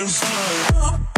inside.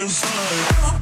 inside.